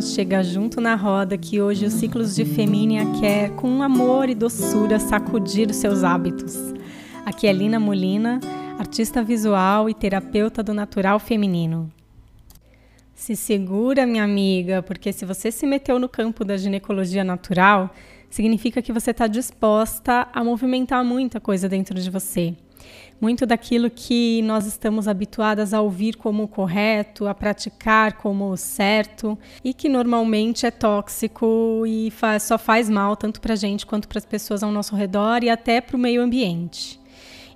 chega junto na roda que hoje os ciclos de Femínia quer, com amor e doçura, sacudir os seus hábitos. Aqui é Lina Molina, artista visual e terapeuta do natural feminino. Se segura, minha amiga, porque se você se meteu no campo da ginecologia natural, significa que você está disposta a movimentar muita coisa dentro de você muito daquilo que nós estamos habituadas a ouvir como correto, a praticar como certo e que normalmente é tóxico e faz, só faz mal tanto para a gente quanto para as pessoas ao nosso redor e até para o meio ambiente.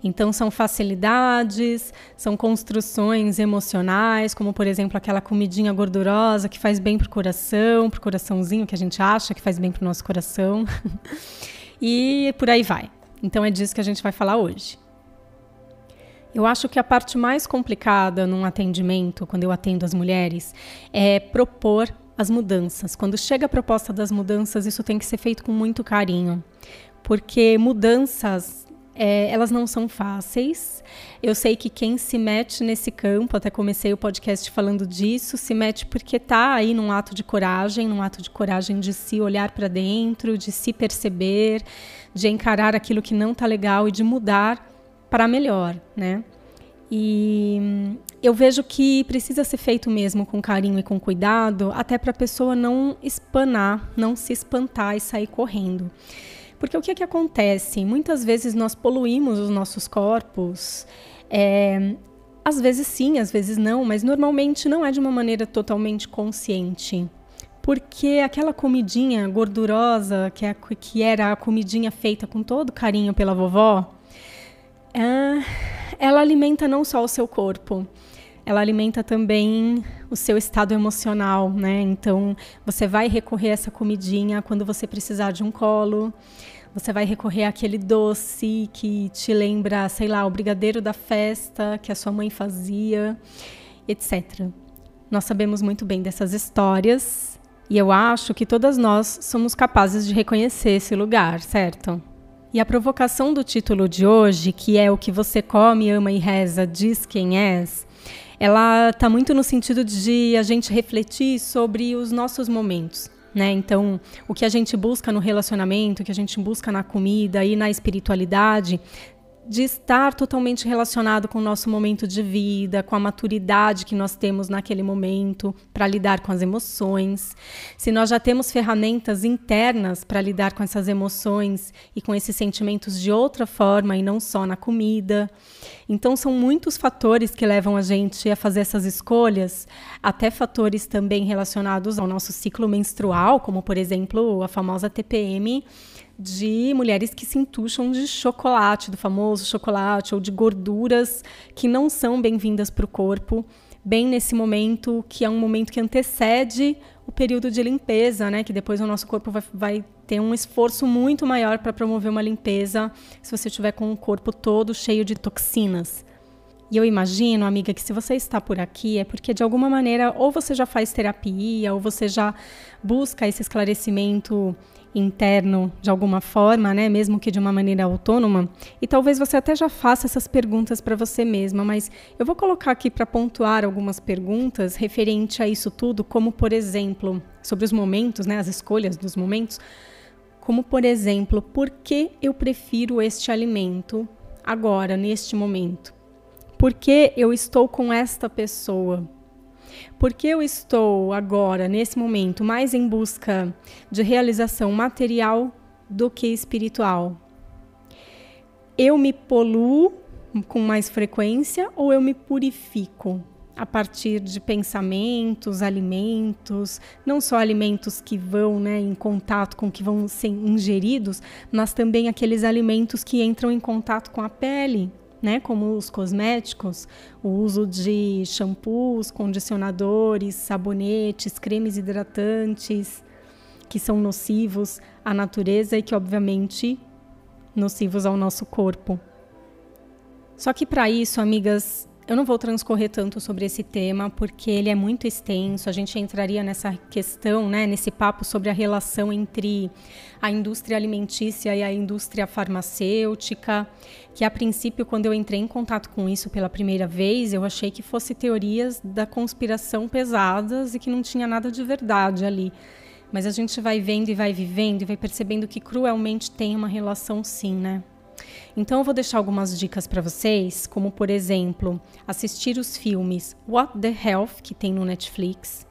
Então, são facilidades, são construções emocionais, como por exemplo aquela comidinha gordurosa que faz bem para o coração, para o coraçãozinho que a gente acha que faz bem para o nosso coração. e por aí vai. Então, é disso que a gente vai falar hoje. Eu acho que a parte mais complicada num atendimento, quando eu atendo as mulheres, é propor as mudanças. Quando chega a proposta das mudanças, isso tem que ser feito com muito carinho, porque mudanças é, elas não são fáceis. Eu sei que quem se mete nesse campo, até comecei o podcast falando disso, se mete porque está aí num ato de coragem, num ato de coragem de se olhar para dentro, de se perceber, de encarar aquilo que não está legal e de mudar para melhor, né? E eu vejo que precisa ser feito mesmo com carinho e com cuidado, até para a pessoa não espanar, não se espantar e sair correndo. Porque o que, é que acontece? Muitas vezes nós poluímos os nossos corpos. É, às vezes sim, às vezes não, mas normalmente não é de uma maneira totalmente consciente. Porque aquela comidinha gordurosa, que, é, que era a comidinha feita com todo carinho pela vovó, é, ela alimenta não só o seu corpo, ela alimenta também o seu estado emocional, né? Então, você vai recorrer a essa comidinha quando você precisar de um colo. Você vai recorrer àquele doce que te lembra, sei lá, o brigadeiro da festa que a sua mãe fazia, etc. Nós sabemos muito bem dessas histórias e eu acho que todas nós somos capazes de reconhecer esse lugar, certo? E a provocação do título de hoje, que é o que você come, ama e reza, diz quem és, ela está muito no sentido de a gente refletir sobre os nossos momentos. Né? Então, o que a gente busca no relacionamento, o que a gente busca na comida e na espiritualidade, de estar totalmente relacionado com o nosso momento de vida, com a maturidade que nós temos naquele momento para lidar com as emoções. Se nós já temos ferramentas internas para lidar com essas emoções e com esses sentimentos de outra forma e não só na comida. Então, são muitos fatores que levam a gente a fazer essas escolhas, até fatores também relacionados ao nosso ciclo menstrual, como, por exemplo, a famosa TPM de mulheres que se entucham de chocolate, do famoso chocolate, ou de gorduras que não são bem-vindas para o corpo, bem nesse momento que é um momento que antecede o período de limpeza, né? Que depois o nosso corpo vai, vai ter um esforço muito maior para promover uma limpeza se você estiver com o corpo todo cheio de toxinas. E eu imagino, amiga, que se você está por aqui é porque de alguma maneira ou você já faz terapia ou você já busca esse esclarecimento interno de alguma forma, né, mesmo que de uma maneira autônoma, e talvez você até já faça essas perguntas para você mesma, mas eu vou colocar aqui para pontuar algumas perguntas referente a isso tudo, como por exemplo, sobre os momentos, né, as escolhas dos momentos, como por exemplo, por que eu prefiro este alimento agora, neste momento? Por que eu estou com esta pessoa? Porque eu estou agora, nesse momento, mais em busca de realização material do que espiritual? Eu me poluo com mais frequência ou eu me purifico a partir de pensamentos, alimentos, não só alimentos que vão né, em contato com que vão ser ingeridos, mas também aqueles alimentos que entram em contato com a pele, né, como os cosméticos, o uso de shampoos, condicionadores, sabonetes, cremes hidratantes, que são nocivos à natureza e que, obviamente, nocivos ao nosso corpo. Só que para isso, amigas, eu não vou transcorrer tanto sobre esse tema porque ele é muito extenso. A gente entraria nessa questão, né, nesse papo sobre a relação entre a indústria alimentícia e a indústria farmacêutica, que a princípio, quando eu entrei em contato com isso pela primeira vez, eu achei que fosse teorias da conspiração pesadas e que não tinha nada de verdade ali. Mas a gente vai vendo e vai vivendo e vai percebendo que cruelmente tem uma relação sim, né? Então eu vou deixar algumas dicas para vocês, como por exemplo, assistir os filmes What the Health que tem no Netflix.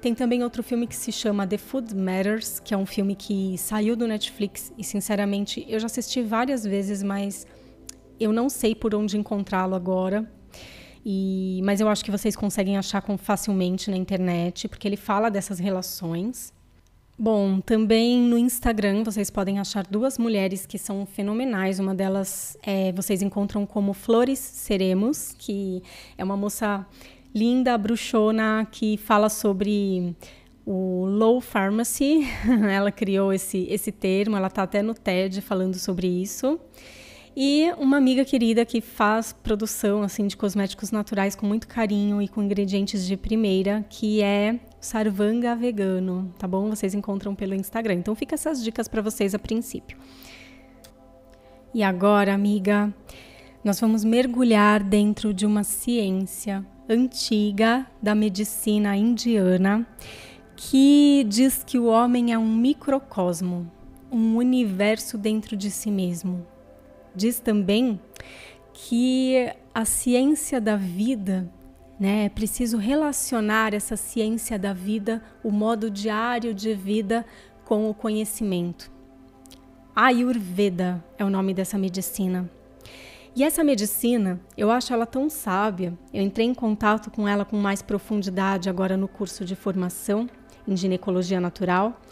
Tem também outro filme que se chama The Food Matters, que é um filme que saiu do Netflix e sinceramente eu já assisti várias vezes, mas eu não sei por onde encontrá-lo agora. E, mas eu acho que vocês conseguem achar facilmente na internet, porque ele fala dessas relações. Bom, também no Instagram vocês podem achar duas mulheres que são fenomenais. Uma delas é, vocês encontram como Flores Seremos, que é uma moça linda, bruxona, que fala sobre o low pharmacy. ela criou esse, esse termo, ela está até no TED falando sobre isso. E uma amiga querida que faz produção assim de cosméticos naturais com muito carinho e com ingredientes de primeira, que é Sarvanga Vegano, tá bom? Vocês encontram pelo Instagram. Então fica essas dicas para vocês a princípio. E agora, amiga, nós vamos mergulhar dentro de uma ciência antiga da medicina indiana que diz que o homem é um microcosmo, um universo dentro de si mesmo. Diz também que a ciência da vida né? É preciso relacionar essa ciência da vida, o modo diário de vida, com o conhecimento. Ayurveda é o nome dessa medicina. E essa medicina, eu acho ela tão sábia. Eu entrei em contato com ela com mais profundidade agora no curso de formação em ginecologia natural.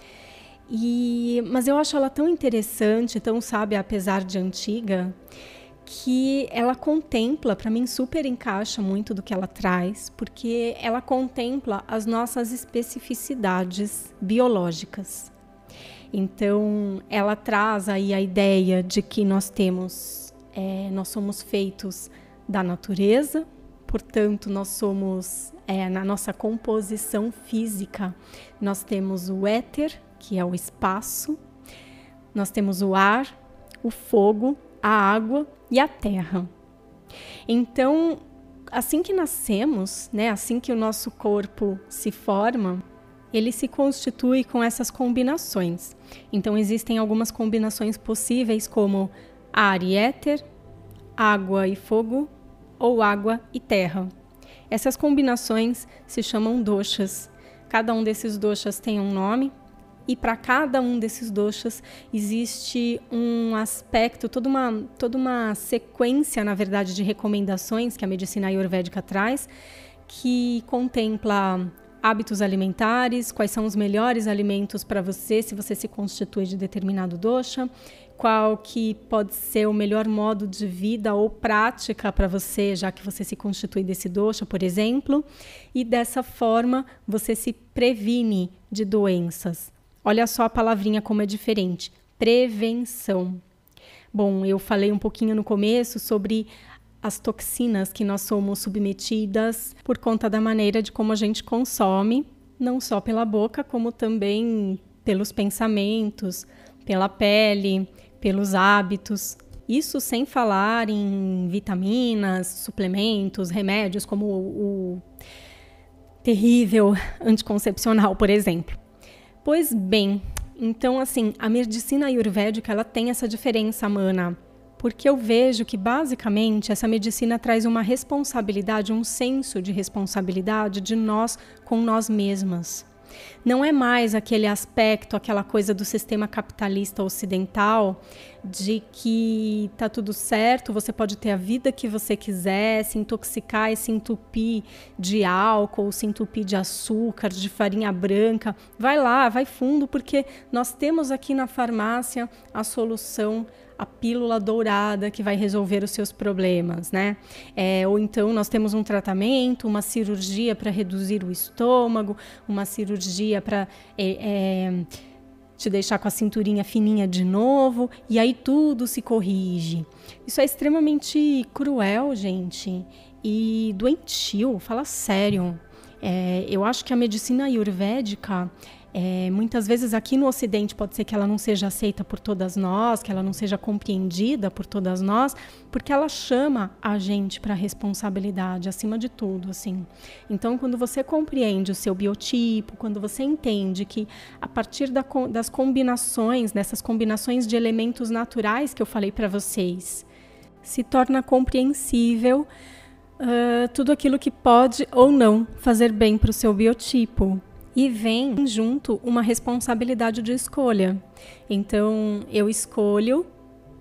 E, mas eu acho ela tão interessante, tão sábia, apesar de antiga, que ela contempla, para mim super encaixa muito do que ela traz, porque ela contempla as nossas especificidades biológicas. Então, ela traz aí a ideia de que nós temos, é, nós somos feitos da natureza, portanto, nós somos, é, na nossa composição física, nós temos o éter, que é o espaço, nós temos o ar, o fogo a água e a terra. Então, assim que nascemos, né, assim que o nosso corpo se forma, ele se constitui com essas combinações. Então, existem algumas combinações possíveis, como ar e éter, água e fogo, ou água e terra. Essas combinações se chamam doshas. Cada um desses doshas tem um nome, e para cada um desses doshas existe um aspecto, toda uma, toda uma sequência, na verdade, de recomendações que a medicina ayurvédica traz, que contempla hábitos alimentares, quais são os melhores alimentos para você, se você se constitui de determinado dosha, qual que pode ser o melhor modo de vida ou prática para você, já que você se constitui desse dosha, por exemplo, e dessa forma você se previne de doenças. Olha só a palavrinha como é diferente. Prevenção. Bom, eu falei um pouquinho no começo sobre as toxinas que nós somos submetidas por conta da maneira de como a gente consome, não só pela boca, como também pelos pensamentos, pela pele, pelos hábitos. Isso sem falar em vitaminas, suplementos, remédios, como o, terrível anticoncepcional, por exemplo. Pois bem, então assim, a medicina ayurvédica ela tem essa diferença, mana, porque eu vejo que basicamente essa medicina traz uma responsabilidade, um senso de responsabilidade de nós com nós mesmas. Não é mais aquele aspecto, aquela coisa do sistema capitalista ocidental de que tá tudo certo, você pode ter a vida que você quiser, se intoxicar e se entupir de álcool, se entupir de açúcar, de farinha branca. Vai lá, vai fundo, porque nós temos aqui na farmácia a solução a pílula dourada que vai resolver os seus problemas, né? É, ou então nós temos um tratamento, uma cirurgia para reduzir o estômago, uma cirurgia para é, é, te deixar com a cinturinha fininha de novo, e aí tudo se corrige. Isso é extremamente cruel, gente. e doentio, fala sério. É, eu acho que a medicina ayurvédica é, muitas vezes aqui no Ocidente pode ser que ela não seja aceita por todas nós, que ela não seja compreendida por todas nós, porque ela chama a gente para responsabilidade acima de tudo, assim. Então, quando você compreende o seu biotipo, quando você entende que a partir da, das combinações, dessas combinações de elementos naturais que eu falei para vocês, se torna compreensível uh, tudo aquilo que pode ou não fazer bem para o seu biotipo e vem junto uma responsabilidade de escolha. Então, eu escolho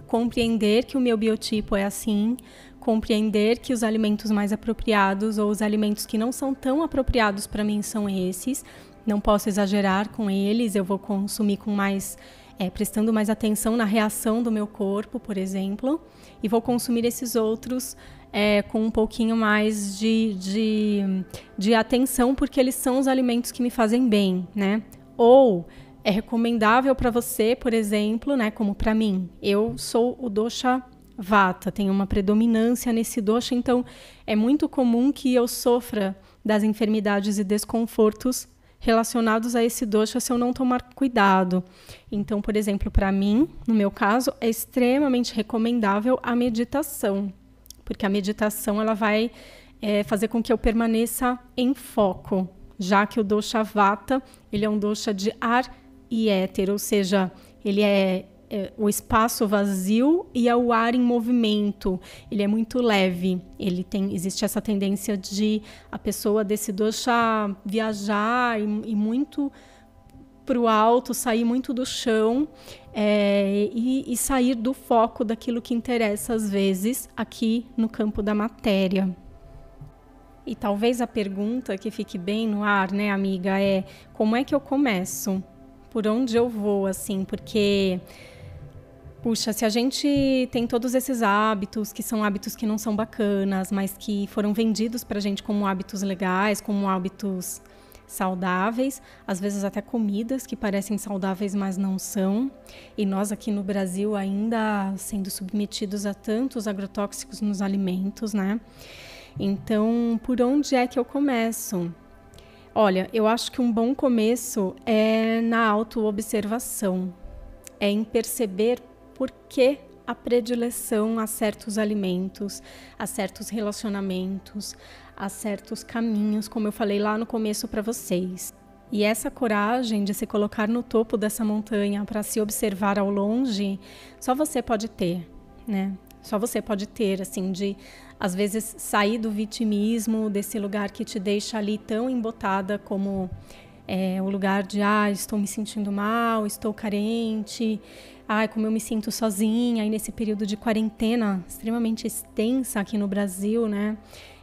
compreender que o meu biotipo é assim, compreender que os alimentos mais apropriados ou os alimentos que não são tão apropriados para mim são esses. Não posso exagerar com eles, eu vou consumir com mais é, prestando mais atenção na reação do meu corpo, por exemplo, e vou consumir esses outros é, com um pouquinho mais de, de, de atenção, porque eles são os alimentos que me fazem bem, né? Ou é recomendável para você, por exemplo, né, como para mim, eu sou o dosha vata, tenho uma predominância nesse dosha, então é muito comum que eu sofra das enfermidades e desconfortos relacionados a esse dosha se eu não tomar cuidado. Então, por exemplo, para mim, no meu caso, é extremamente recomendável a meditação porque a meditação ela vai é, fazer com que eu permaneça em foco, já que o dosha vata ele é um dosha de ar e éter, ou seja, ele é, é, o espaço vazio e é o ar em movimento. Ele é muito leve. Ele tem, existe essa tendência de a pessoa desse dosha viajar e, e muito para o alto, sair muito do chão é, e, e sair do foco daquilo que interessa, às vezes, aqui no campo da matéria. E talvez a pergunta que fique bem no ar, né, amiga, é como é que eu começo? Por onde eu vou, assim? Porque, puxa, se a gente tem todos esses hábitos, que são hábitos que não são bacanas, mas que foram vendidos para a gente como hábitos legais, como hábitos saudáveis, às vezes até comidas que parecem saudáveis, mas não são. E nós aqui no Brasil ainda sendo submetidos a tantos agrotóxicos nos alimentos, né? Então, por onde é que eu começo? Olha, eu acho que um bom começo é na autoobservação, é em perceber por que a predileção a certos alimentos, a certos relacionamentos, a certos caminhos, como eu falei lá no começo para vocês. E essa coragem de se colocar no topo dessa montanha para se observar ao longe, só você pode ter, né? Só você pode ter, assim, de às vezes sair do vitimismo, desse lugar que te deixa ali tão embotada como é, o lugar de, ah, estou me sentindo mal, estou carente, ai, como eu me sinto sozinha, e nesse período de quarentena extremamente extensa aqui no Brasil, né?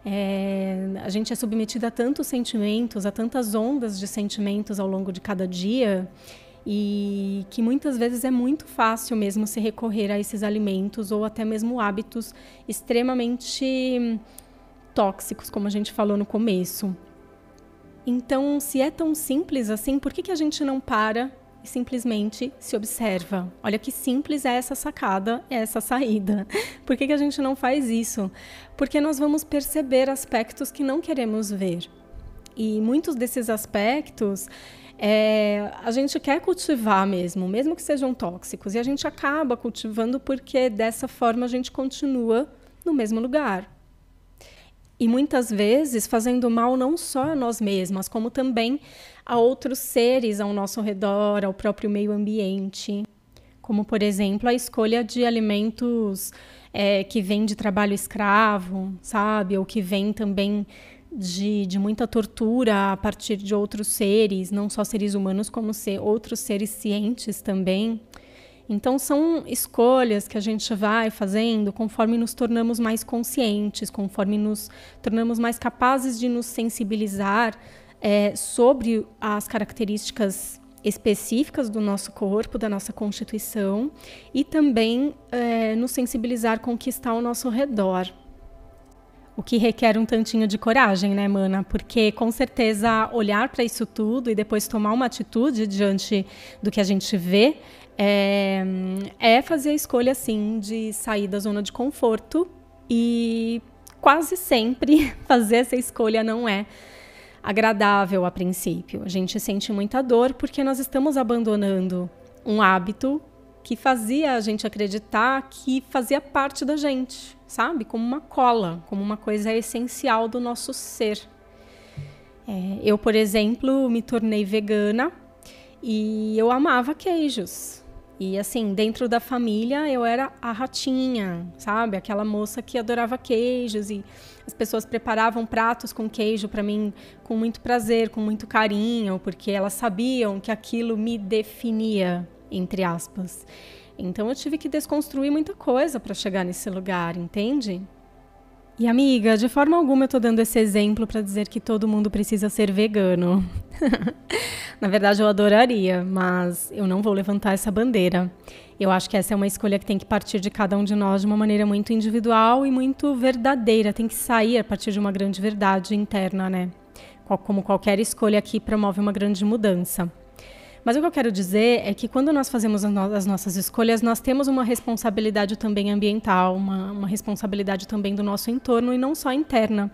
É, a gente é submetida a tantos sentimentos, a tantas ondas de sentimentos ao longo de cada dia, e que muitas vezes é muito fácil mesmo se recorrer a esses alimentos ou até mesmo hábitos extremamente tóxicos, como a gente falou no começo. Então, se é tão simples assim, por que, que a gente não para e simplesmente se observa. Olha que simples é essa sacada, é essa saída. Por que, que a gente não faz isso? Porque nós vamos perceber aspectos que não queremos ver. E muitos desses aspectos é, a gente quer cultivar mesmo, mesmo que sejam tóxicos, e a gente acaba cultivando porque dessa forma a gente continua no mesmo lugar. E muitas vezes fazendo mal não só a nós mesmas, como também a outros seres ao nosso redor, ao próprio meio ambiente. Como, por exemplo, a escolha de alimentos é, que vêm de trabalho escravo, sabe? Ou que vêm também de, de muita tortura a partir de outros seres, não só seres humanos, como ser outros seres cientes também. Então, são escolhas que a gente vai fazendo conforme nos tornamos mais conscientes, conforme nos tornamos mais capazes de nos sensibilizar é, sobre as características específicas do nosso corpo, da nossa constituição, e também é, nos sensibilizar com o que está ao nosso redor. O que requer um tantinho de coragem, né, Mana? Porque com certeza olhar para isso tudo e depois tomar uma atitude diante do que a gente vê é, é fazer a escolha, assim, de sair da zona de conforto e quase sempre fazer essa escolha não é agradável a princípio. A gente sente muita dor porque nós estamos abandonando um hábito que fazia a gente acreditar que fazia parte da gente, sabe? Como uma cola, como uma coisa essencial do nosso ser. É, eu, por exemplo, me tornei vegana e eu amava queijos. E assim, dentro da família eu era a ratinha, sabe? Aquela moça que adorava queijos e as pessoas preparavam pratos com queijo para mim com muito prazer, com muito carinho, porque elas sabiam que aquilo me definia, entre aspas. Então eu tive que desconstruir muita coisa para chegar nesse lugar, entende? E amiga, de forma alguma eu tô dando esse exemplo para dizer que todo mundo precisa ser vegano. Na verdade, eu adoraria, mas eu não vou levantar essa bandeira. Eu acho que essa é uma escolha que tem que partir de cada um de nós de uma maneira muito individual e muito verdadeira. Tem que sair a partir de uma grande verdade interna, né? Como qualquer escolha aqui promove uma grande mudança. Mas o que eu quero dizer é que quando nós fazemos as nossas escolhas, nós temos uma responsabilidade também ambiental, uma, uma responsabilidade também do nosso entorno e não só interna.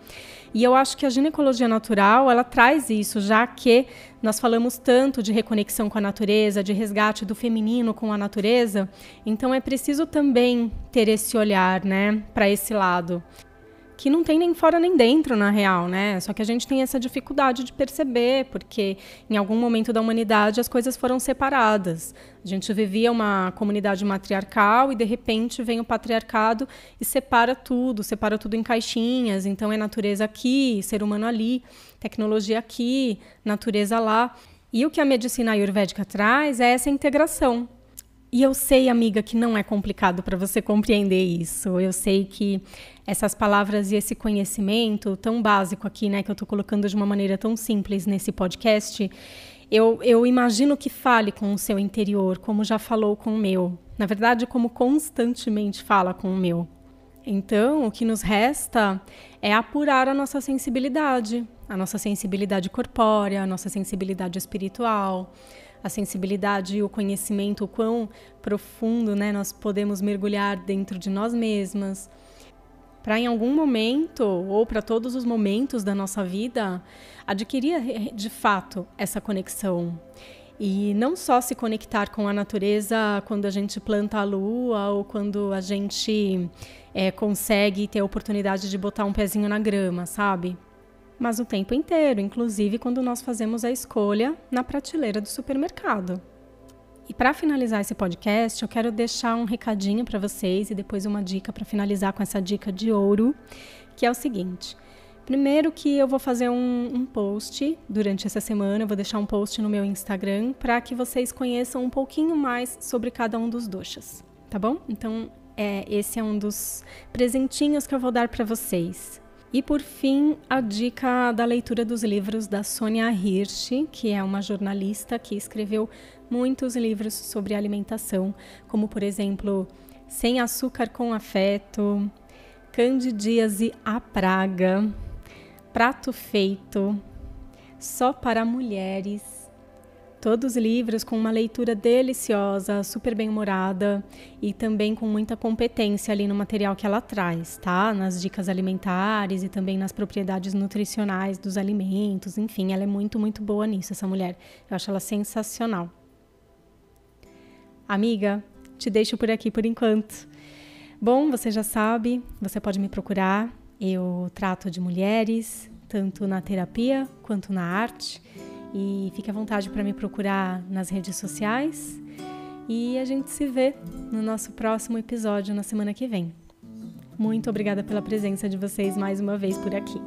E eu acho que a ginecologia natural, ela traz isso, já que nós falamos tanto de reconexão com a natureza, de resgate do feminino com a natureza, então é preciso também ter esse olhar, né, para esse lado que não tem nem fora nem dentro, na real, né? Só que a gente tem essa dificuldade de perceber, porque em algum momento da humanidade as coisas foram separadas. A gente vivia uma comunidade matriarcal e de repente vem o patriarcado e separa tudo, separa tudo em caixinhas. Então é natureza aqui, ser humano ali, tecnologia aqui, natureza lá. E o que a medicina ayurvédica traz é essa integração, e eu sei, amiga, que não é complicado para você compreender isso. Eu sei que essas palavras e esse conhecimento tão básico aqui, né, que eu estou colocando de uma maneira tão simples nesse podcast, eu, eu imagino que fale com o seu interior, como já falou com o meu. Na verdade, como constantemente fala com o meu. Então, o que nos resta é apurar a nossa sensibilidade, a nossa sensibilidade corpórea, a nossa sensibilidade espiritual a sensibilidade e o conhecimento, o quão profundo né, nós podemos mergulhar dentro de nós mesmas, para em algum momento, ou para todos os momentos da nossa vida, adquirir de fato essa conexão. E não só se conectar com a natureza quando a gente planta a lua ou quando a gente é, consegue ter a oportunidade de botar um pezinho na grama, sabe? Mas o tempo inteiro, inclusive quando nós fazemos a escolha na prateleira do supermercado. E para finalizar esse podcast, eu quero deixar um recadinho para vocês e depois uma dica para finalizar com essa dica de ouro, que é o seguinte. Primeiro que eu vou fazer um, um, post durante essa semana, eu vou deixar um post no meu Instagram para que vocês conheçam um pouquinho mais sobre cada um dos doxas, tá bom? Então, é, esse é um dos presentinhos que eu vou dar para vocês. E por fim, a dica da leitura dos livros da Sônia Hirsch, que é uma jornalista que escreveu muitos livros sobre alimentação, como por exemplo, Sem Açúcar com Afeto, Candidíase a Praga, Prato Feito, Só para Mulheres, Todos livros com uma leitura deliciosa, super bem-humorada e também com muita competência ali no material que ela traz, tá? Nas dicas alimentares e também nas propriedades nutricionais dos alimentos, enfim, ela é muito, muito boa nisso, essa mulher. Eu acho ela sensacional. Amiga, te deixo por aqui por enquanto. Bom, você já sabe, você pode me procurar. Eu trato de mulheres, tanto na terapia quanto na arte. E fique à vontade para me procurar nas redes sociais. E a gente se vê no nosso próximo episódio na semana que vem. Muito obrigada pela presença de vocês mais uma vez por aqui.